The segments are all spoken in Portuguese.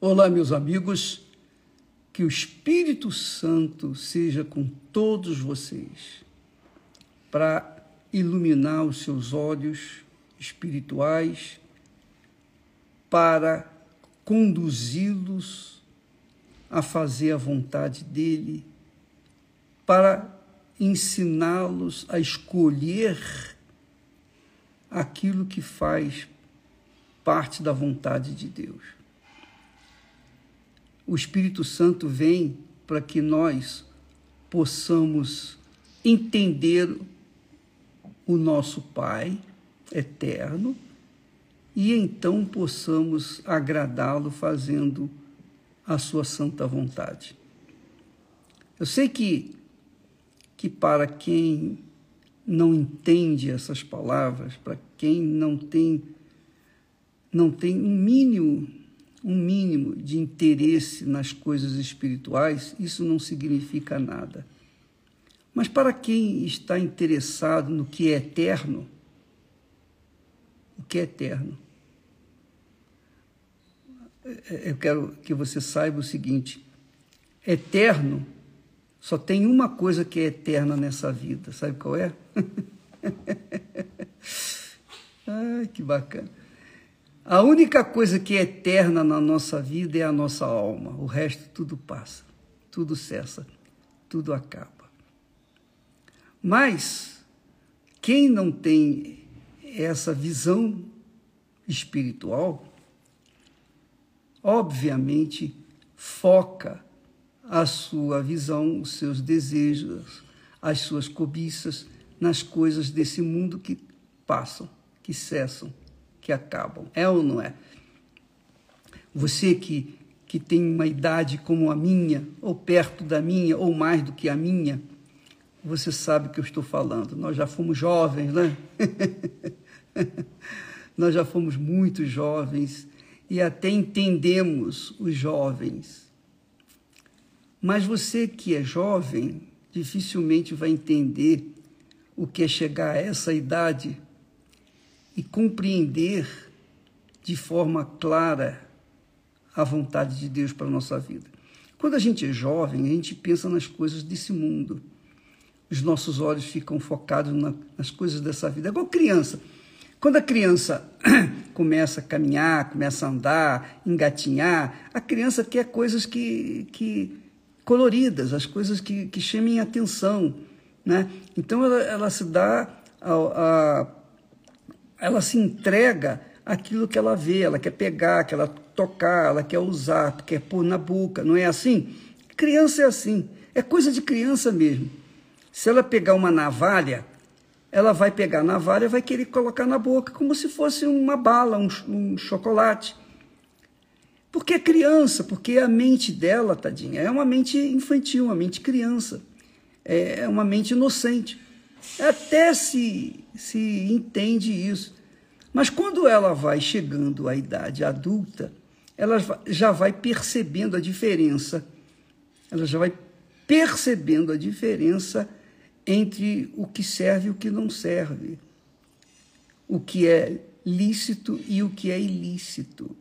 Olá, meus amigos, que o Espírito Santo seja com todos vocês para iluminar os seus olhos espirituais, para conduzi-los a fazer a vontade dele, para ensiná-los a escolher aquilo que faz parte da vontade de Deus o Espírito Santo vem para que nós possamos entender o nosso Pai eterno e então possamos agradá-lo fazendo a sua santa vontade. Eu sei que que para quem não entende essas palavras, para quem não tem não tem um mínimo um mínimo de interesse nas coisas espirituais, isso não significa nada. Mas para quem está interessado no que é eterno, o que é eterno? Eu quero que você saiba o seguinte: eterno só tem uma coisa que é eterna nessa vida, sabe qual é? Ai, que bacana. A única coisa que é eterna na nossa vida é a nossa alma. O resto tudo passa, tudo cessa, tudo acaba. Mas quem não tem essa visão espiritual, obviamente foca a sua visão, os seus desejos, as suas cobiças nas coisas desse mundo que passam, que cessam que acabam. É ou não é? Você que, que tem uma idade como a minha, ou perto da minha, ou mais do que a minha, você sabe o que eu estou falando. Nós já fomos jovens, né? Nós já fomos muito jovens e até entendemos os jovens. Mas você que é jovem, dificilmente vai entender o que é chegar a essa idade e compreender de forma clara a vontade de Deus para a nossa vida. Quando a gente é jovem, a gente pensa nas coisas desse mundo. Os nossos olhos ficam focados na, nas coisas dessa vida. É igual criança. Quando a criança começa a caminhar, começa a andar, engatinhar, a criança quer coisas que, que coloridas, as coisas que, que chamem atenção. Né? Então ela, ela se dá a, a ela se entrega aquilo que ela vê, ela quer pegar, quer tocar, ela quer usar, quer pôr na boca, não é assim? Criança é assim, é coisa de criança mesmo. Se ela pegar uma navalha, ela vai pegar a navalha e vai querer colocar na boca, como se fosse uma bala, um, um chocolate. Porque é criança, porque a mente dela, tadinha, é uma mente infantil, uma mente criança, é uma mente inocente. Até se, se entende isso. Mas quando ela vai chegando à idade adulta, ela já vai percebendo a diferença. Ela já vai percebendo a diferença entre o que serve e o que não serve. O que é lícito e o que é ilícito.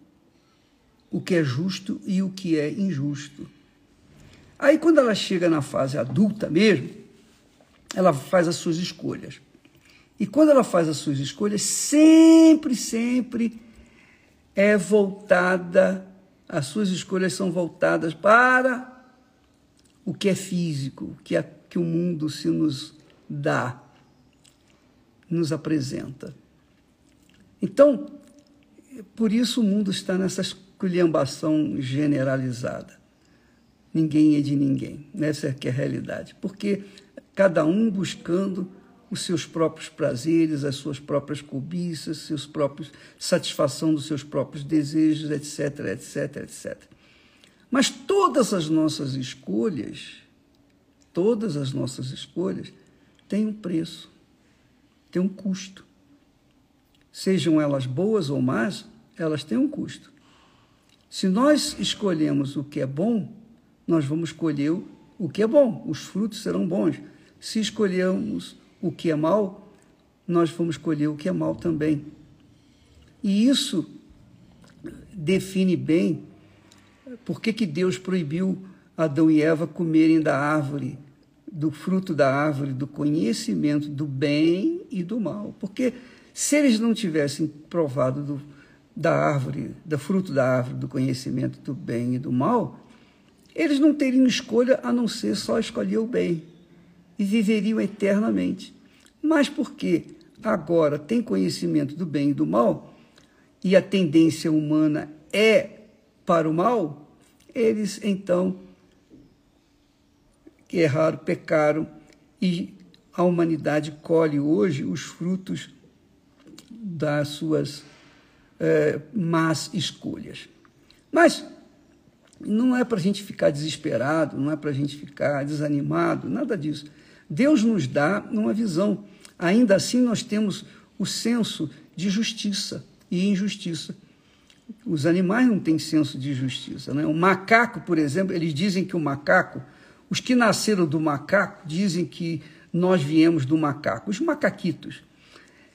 O que é justo e o que é injusto. Aí, quando ela chega na fase adulta mesmo, ela faz as suas escolhas. E quando ela faz as suas escolhas, sempre, sempre é voltada, as suas escolhas são voltadas para o que é físico, o que, é, que o mundo se nos dá, nos apresenta. Então, por isso o mundo está nessa esculhambação generalizada. Ninguém é de ninguém. Essa é que é a realidade. Porque cada um buscando os seus próprios prazeres, as suas próprias cobiças, seus próprios satisfação dos seus próprios desejos, etc, etc, etc. Mas todas as nossas escolhas, todas as nossas escolhas têm um preço, têm um custo. Sejam elas boas ou más, elas têm um custo. Se nós escolhemos o que é bom, nós vamos colher o que é bom, os frutos serão bons. Se escolhermos o que é mal, nós vamos escolher o que é mal também. E isso define bem por que, que Deus proibiu Adão e Eva comerem da árvore, do fruto da árvore, do conhecimento do bem e do mal? Porque se eles não tivessem provado do, da árvore, do fruto da árvore, do conhecimento do bem e do mal, eles não teriam escolha a não ser só escolher o bem e viveriam eternamente. Mas porque agora tem conhecimento do bem e do mal, e a tendência humana é para o mal, eles então erraram, pecaram e a humanidade colhe hoje os frutos das suas é, más escolhas. Mas não é para a gente ficar desesperado, não é para a gente ficar desanimado, nada disso. Deus nos dá uma visão. Ainda assim, nós temos o senso de justiça e injustiça. Os animais não têm senso de justiça. Né? O macaco, por exemplo, eles dizem que o macaco, os que nasceram do macaco, dizem que nós viemos do macaco, os macaquitos.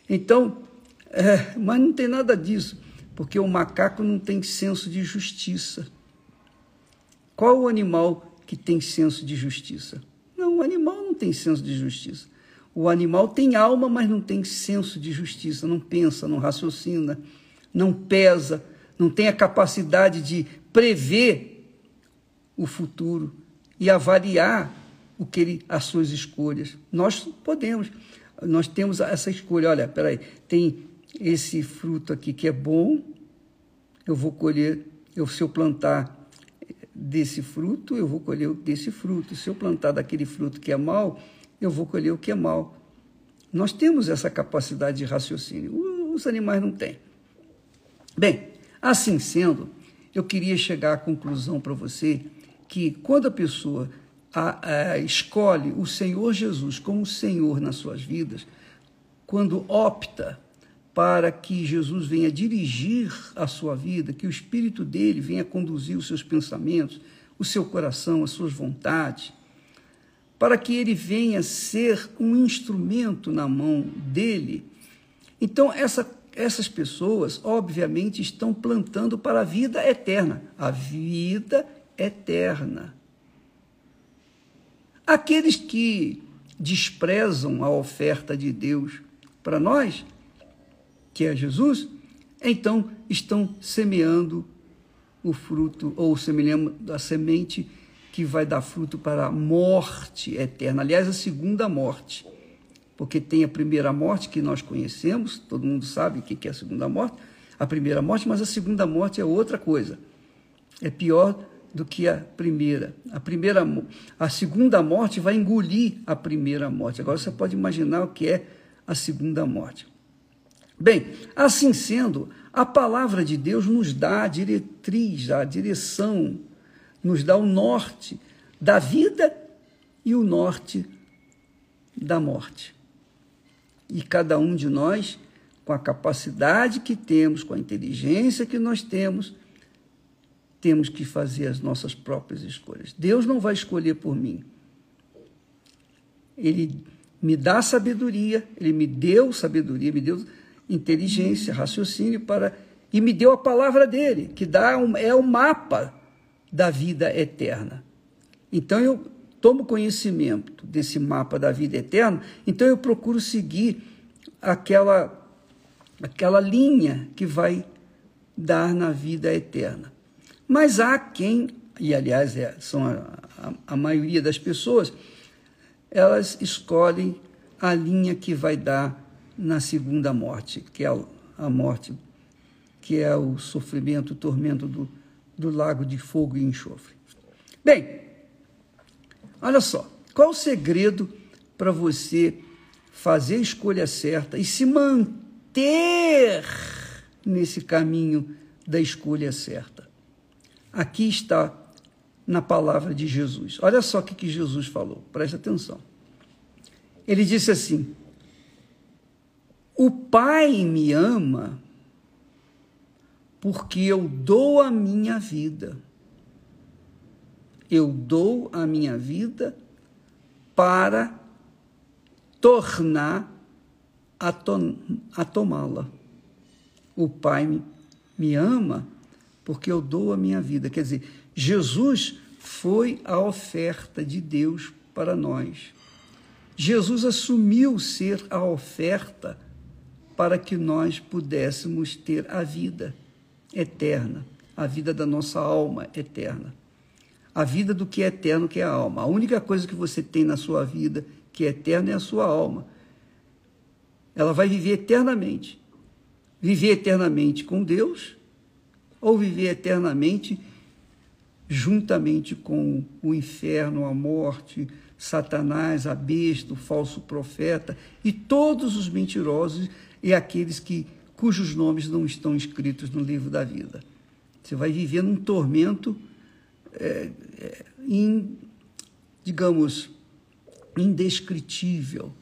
Então, é, mas não tem nada disso, porque o macaco não tem senso de justiça. Qual o animal que tem senso de justiça? Não, o animal tem senso de justiça. O animal tem alma, mas não tem senso de justiça, não pensa, não raciocina, não pesa, não tem a capacidade de prever o futuro e avaliar o que ele, as suas escolhas. Nós podemos, nós temos essa escolha. Olha, peraí, tem esse fruto aqui que é bom, eu vou colher, eu, se eu plantar desse fruto, eu vou colher desse fruto. Se eu plantar daquele fruto que é mal, eu vou colher o que é mal. Nós temos essa capacidade de raciocínio, os animais não têm. Bem, assim sendo, eu queria chegar à conclusão para você que quando a pessoa a, a, escolhe o Senhor Jesus como Senhor nas suas vidas, quando opta para que Jesus venha dirigir a sua vida, que o Espírito dele venha conduzir os seus pensamentos, o seu coração, as suas vontades, para que ele venha ser um instrumento na mão dele. Então, essa, essas pessoas, obviamente, estão plantando para a vida eterna a vida eterna. Aqueles que desprezam a oferta de Deus para nós, que é Jesus, então estão semeando o fruto, ou semelhando a semente que vai dar fruto para a morte eterna. Aliás, a segunda morte. Porque tem a primeira morte que nós conhecemos, todo mundo sabe o que é a segunda morte, a primeira morte, mas a segunda morte é outra coisa. É pior do que a primeira. A primeira, a segunda morte vai engolir a primeira morte. Agora você pode imaginar o que é a segunda morte. Bem, assim sendo, a palavra de Deus nos dá a diretriz, a direção, nos dá o norte da vida e o norte da morte. E cada um de nós, com a capacidade que temos, com a inteligência que nós temos, temos que fazer as nossas próprias escolhas. Deus não vai escolher por mim. Ele me dá sabedoria, ele me deu sabedoria, me deu inteligência, raciocínio para e me deu a palavra dele, que dá um, é o mapa da vida eterna. Então eu tomo conhecimento desse mapa da vida eterna, então eu procuro seguir aquela aquela linha que vai dar na vida eterna. Mas há quem, e aliás é, são a, a, a maioria das pessoas, elas escolhem a linha que vai dar na segunda morte, que é a morte, que é o sofrimento, o tormento do, do lago de fogo e enxofre. Bem, olha só, qual o segredo para você fazer a escolha certa e se manter nesse caminho da escolha certa? Aqui está na palavra de Jesus. Olha só o que, Jesus falou, preste atenção. Ele disse assim: o Pai me ama porque eu dou a minha vida. Eu dou a minha vida para tornar a, to a tomá-la. O Pai me, me ama porque eu dou a minha vida. Quer dizer, Jesus foi a oferta de Deus para nós. Jesus assumiu ser a oferta para que nós pudéssemos ter a vida eterna, a vida da nossa alma eterna. A vida do que é eterno, que é a alma. A única coisa que você tem na sua vida que é eterna é a sua alma. Ela vai viver eternamente. Viver eternamente com Deus ou viver eternamente juntamente com o inferno, a morte, Satanás, a besta, o falso profeta e todos os mentirosos e aqueles que cujos nomes não estão escritos no livro da vida. Você vai viver num tormento, é, é, in, digamos, indescritível,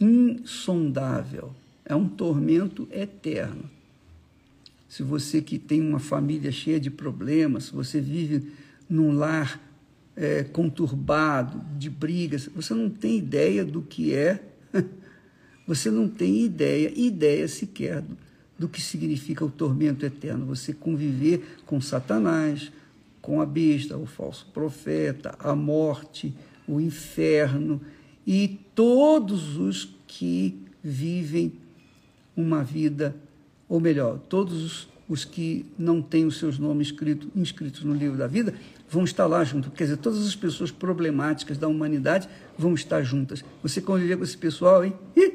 insondável. É um tormento eterno. Se você que tem uma família cheia de problemas, se você vive num lar é, conturbado, de brigas, você não tem ideia do que é, você não tem ideia, ideia sequer do, do que significa o tormento eterno. Você conviver com Satanás, com a besta, o falso profeta, a morte, o inferno e todos os que vivem uma vida, ou melhor, todos os, os que não têm os seus nomes escrito, inscritos no livro da vida, vão estar lá junto. Quer dizer, todas as pessoas problemáticas da humanidade vão estar juntas. Você conviver com esse pessoal, hein? Ih,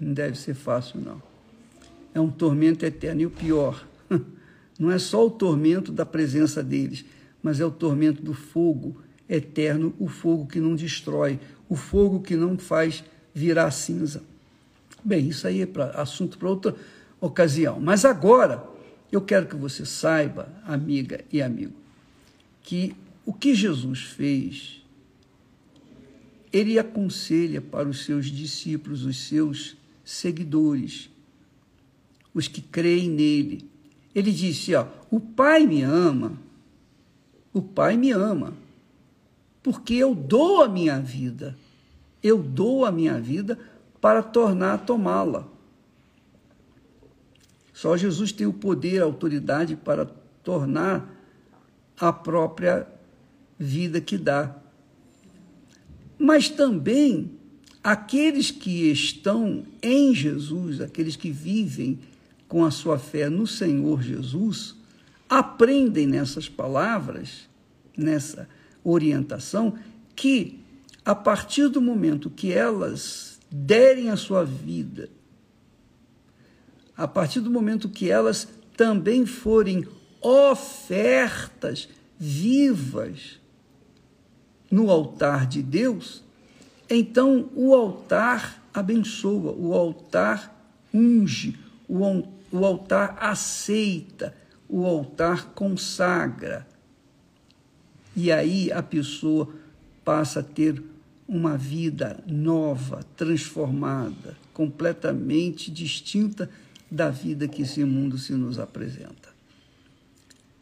não deve ser fácil, não. É um tormento eterno. E o pior, não é só o tormento da presença deles, mas é o tormento do fogo eterno, o fogo que não destrói, o fogo que não faz virar cinza. Bem, isso aí é pra, assunto para outra ocasião. Mas agora, eu quero que você saiba, amiga e amigo, que o que Jesus fez, ele aconselha para os seus discípulos, os seus seguidores, os que creem nele. Ele disse: ó, o Pai me ama, o Pai me ama, porque eu dou a minha vida, eu dou a minha vida para tornar a tomá-la. Só Jesus tem o poder, a autoridade para tornar a própria vida que dá. Mas também aqueles que estão em Jesus, aqueles que vivem com a sua fé no Senhor Jesus, aprendem nessas palavras, nessa orientação, que a partir do momento que elas derem a sua vida, a partir do momento que elas também forem ofertas vivas no altar de Deus, então o altar abençoa, o altar unge, o, o altar aceita, o altar consagra. E aí a pessoa passa a ter uma vida nova, transformada, completamente distinta da vida que esse mundo se nos apresenta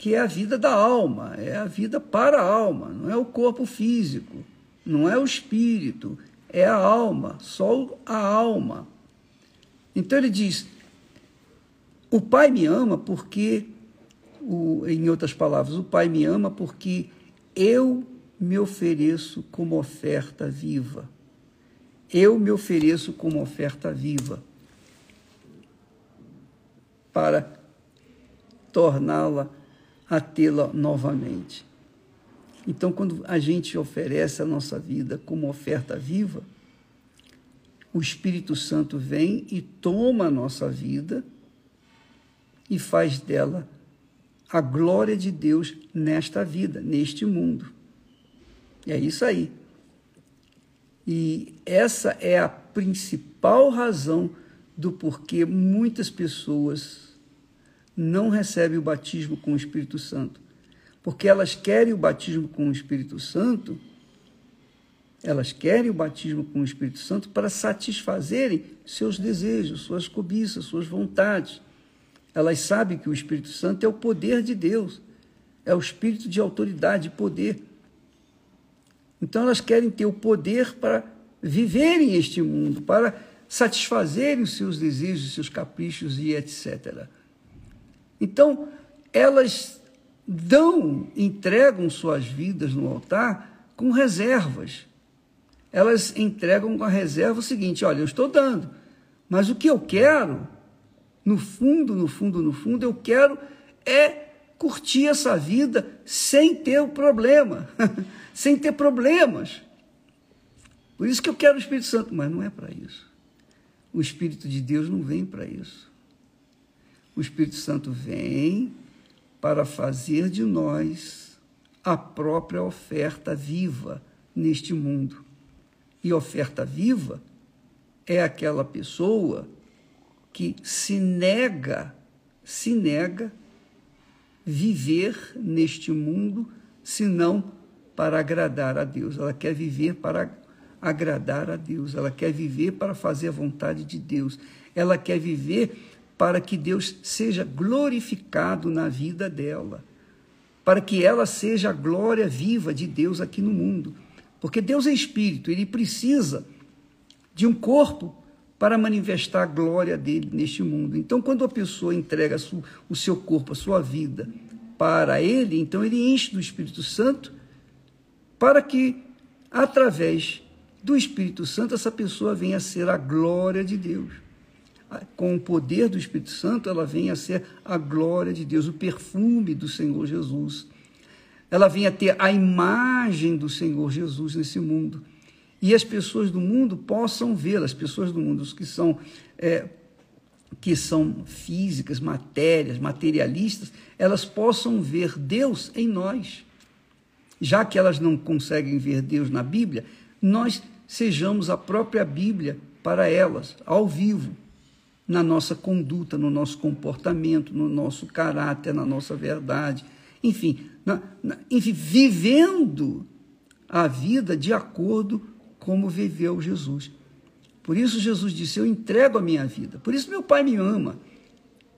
que é a vida da alma, é a vida para a alma, não é o corpo físico, não é o espírito, é a alma, só a alma. Então ele diz: o Pai me ama porque, o, em outras palavras, o Pai me ama porque eu me ofereço como oferta viva. Eu me ofereço como oferta viva para torná-la a tê-la novamente. Então, quando a gente oferece a nossa vida como oferta viva, o Espírito Santo vem e toma a nossa vida e faz dela a glória de Deus nesta vida, neste mundo. É isso aí. E essa é a principal razão do porquê muitas pessoas não recebem o batismo com o Espírito Santo. Porque elas querem o batismo com o Espírito Santo, elas querem o batismo com o Espírito Santo para satisfazerem seus desejos, suas cobiças, suas vontades. Elas sabem que o Espírito Santo é o poder de Deus, é o espírito de autoridade e poder. Então elas querem ter o poder para viverem este mundo, para satisfazerem os seus desejos, seus caprichos e etc. Então, elas dão, entregam suas vidas no altar com reservas. Elas entregam com a reserva o seguinte: olha, eu estou dando, mas o que eu quero, no fundo, no fundo, no fundo, eu quero é curtir essa vida sem ter o problema, sem ter problemas. Por isso que eu quero o Espírito Santo, mas não é para isso. O Espírito de Deus não vem para isso. O Espírito Santo vem para fazer de nós a própria oferta viva neste mundo. E oferta viva é aquela pessoa que se nega, se nega viver neste mundo, senão para agradar a Deus. Ela quer viver para agradar a Deus, ela quer viver para fazer a vontade de Deus, ela quer viver para que Deus seja glorificado na vida dela, para que ela seja a glória viva de Deus aqui no mundo. Porque Deus é espírito, ele precisa de um corpo para manifestar a glória dele neste mundo. Então, quando a pessoa entrega o seu corpo, a sua vida para ele, então ele enche do Espírito Santo para que, através do Espírito Santo, essa pessoa venha a ser a glória de Deus. Com o poder do Espírito Santo, ela vem a ser a glória de Deus, o perfume do Senhor Jesus. Ela vem a ter a imagem do Senhor Jesus nesse mundo. E as pessoas do mundo possam ver, as pessoas do mundo que são, é, que são físicas, matérias, materialistas, elas possam ver Deus em nós. Já que elas não conseguem ver Deus na Bíblia, nós sejamos a própria Bíblia para elas, ao vivo, na nossa conduta, no nosso comportamento, no nosso caráter, na nossa verdade, enfim, na, na, enfim vivendo a vida de acordo como viveu Jesus. Por isso Jesus disse: Eu entrego a minha vida. Por isso meu Pai me ama.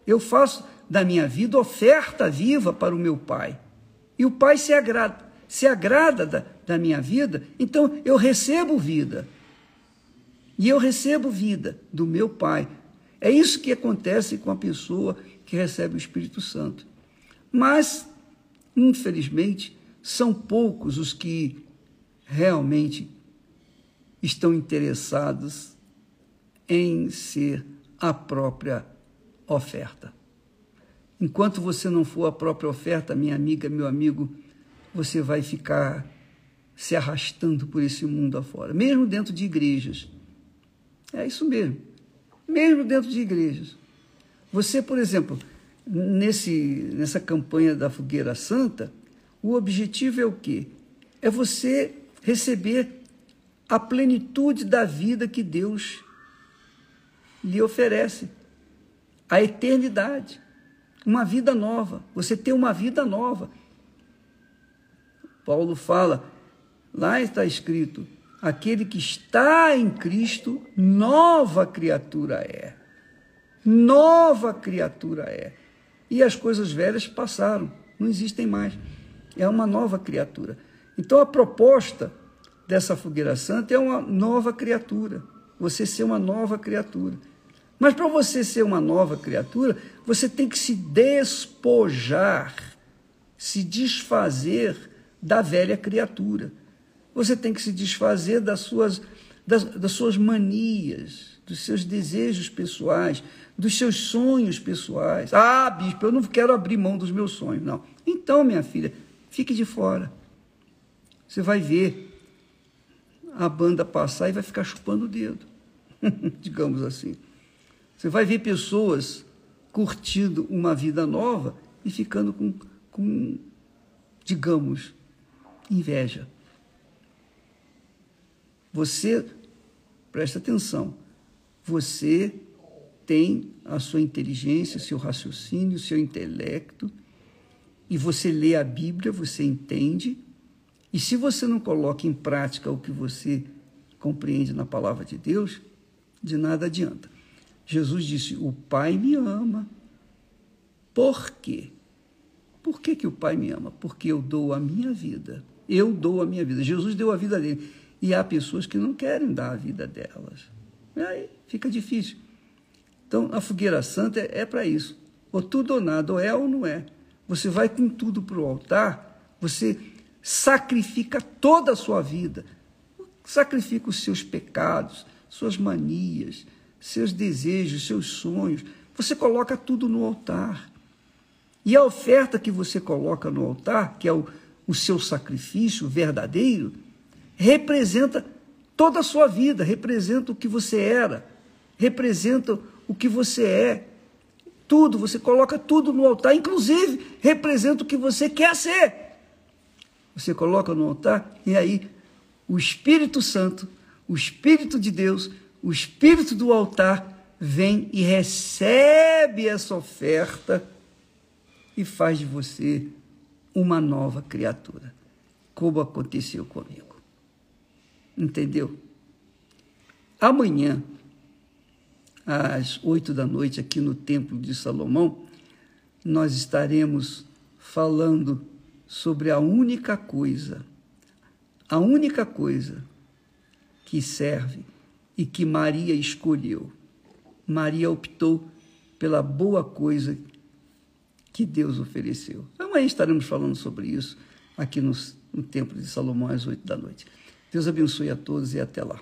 Eu faço da minha vida oferta viva para o meu Pai. E o Pai se agrada, se agrada da, da minha vida, então eu recebo vida. E eu recebo vida do meu Pai. É isso que acontece com a pessoa que recebe o Espírito Santo. Mas, infelizmente, são poucos os que realmente estão interessados em ser a própria oferta. Enquanto você não for a própria oferta, minha amiga, meu amigo, você vai ficar se arrastando por esse mundo afora, mesmo dentro de igrejas. É isso mesmo. Mesmo dentro de igrejas. Você, por exemplo, nesse, nessa campanha da Fogueira Santa, o objetivo é o quê? É você receber a plenitude da vida que Deus lhe oferece, a eternidade, uma vida nova. Você tem uma vida nova. Paulo fala Lá está escrito: aquele que está em Cristo, nova criatura é. Nova criatura é. E as coisas velhas passaram, não existem mais. É uma nova criatura. Então a proposta dessa fogueira santa é uma nova criatura. Você ser uma nova criatura. Mas para você ser uma nova criatura, você tem que se despojar, se desfazer da velha criatura. Você tem que se desfazer das suas, das, das suas manias, dos seus desejos pessoais, dos seus sonhos pessoais. Ah, bispo, eu não quero abrir mão dos meus sonhos. Não. Então, minha filha, fique de fora. Você vai ver a banda passar e vai ficar chupando o dedo, digamos assim. Você vai ver pessoas curtindo uma vida nova e ficando com, com digamos, inveja. Você, presta atenção, você tem a sua inteligência, seu raciocínio, seu intelecto, e você lê a Bíblia, você entende, e se você não coloca em prática o que você compreende na palavra de Deus, de nada adianta. Jesus disse: O Pai me ama. Por quê? Por que, que o Pai me ama? Porque eu dou a minha vida. Eu dou a minha vida. Jesus deu a vida dele. E há pessoas que não querem dar a vida delas. E aí fica difícil. Então, a fogueira santa é, é para isso. ou tudo ou nada, ou é ou não é. Você vai com tudo para o altar, você sacrifica toda a sua vida, sacrifica os seus pecados, suas manias, seus desejos, seus sonhos. Você coloca tudo no altar. E a oferta que você coloca no altar, que é o, o seu sacrifício verdadeiro, representa toda a sua vida, representa o que você era, representa o que você é. Tudo, você coloca tudo no altar, inclusive representa o que você quer ser. Você coloca no altar e aí o Espírito Santo, o Espírito de Deus, o Espírito do altar vem e recebe essa oferta e faz de você uma nova criatura, como aconteceu comigo. Entendeu? Amanhã, às oito da noite, aqui no Templo de Salomão, nós estaremos falando sobre a única coisa, a única coisa que serve e que Maria escolheu. Maria optou pela boa coisa que Deus ofereceu. Amanhã estaremos falando sobre isso aqui no, no Templo de Salomão às oito da noite. Deus abençoe a todos e até lá.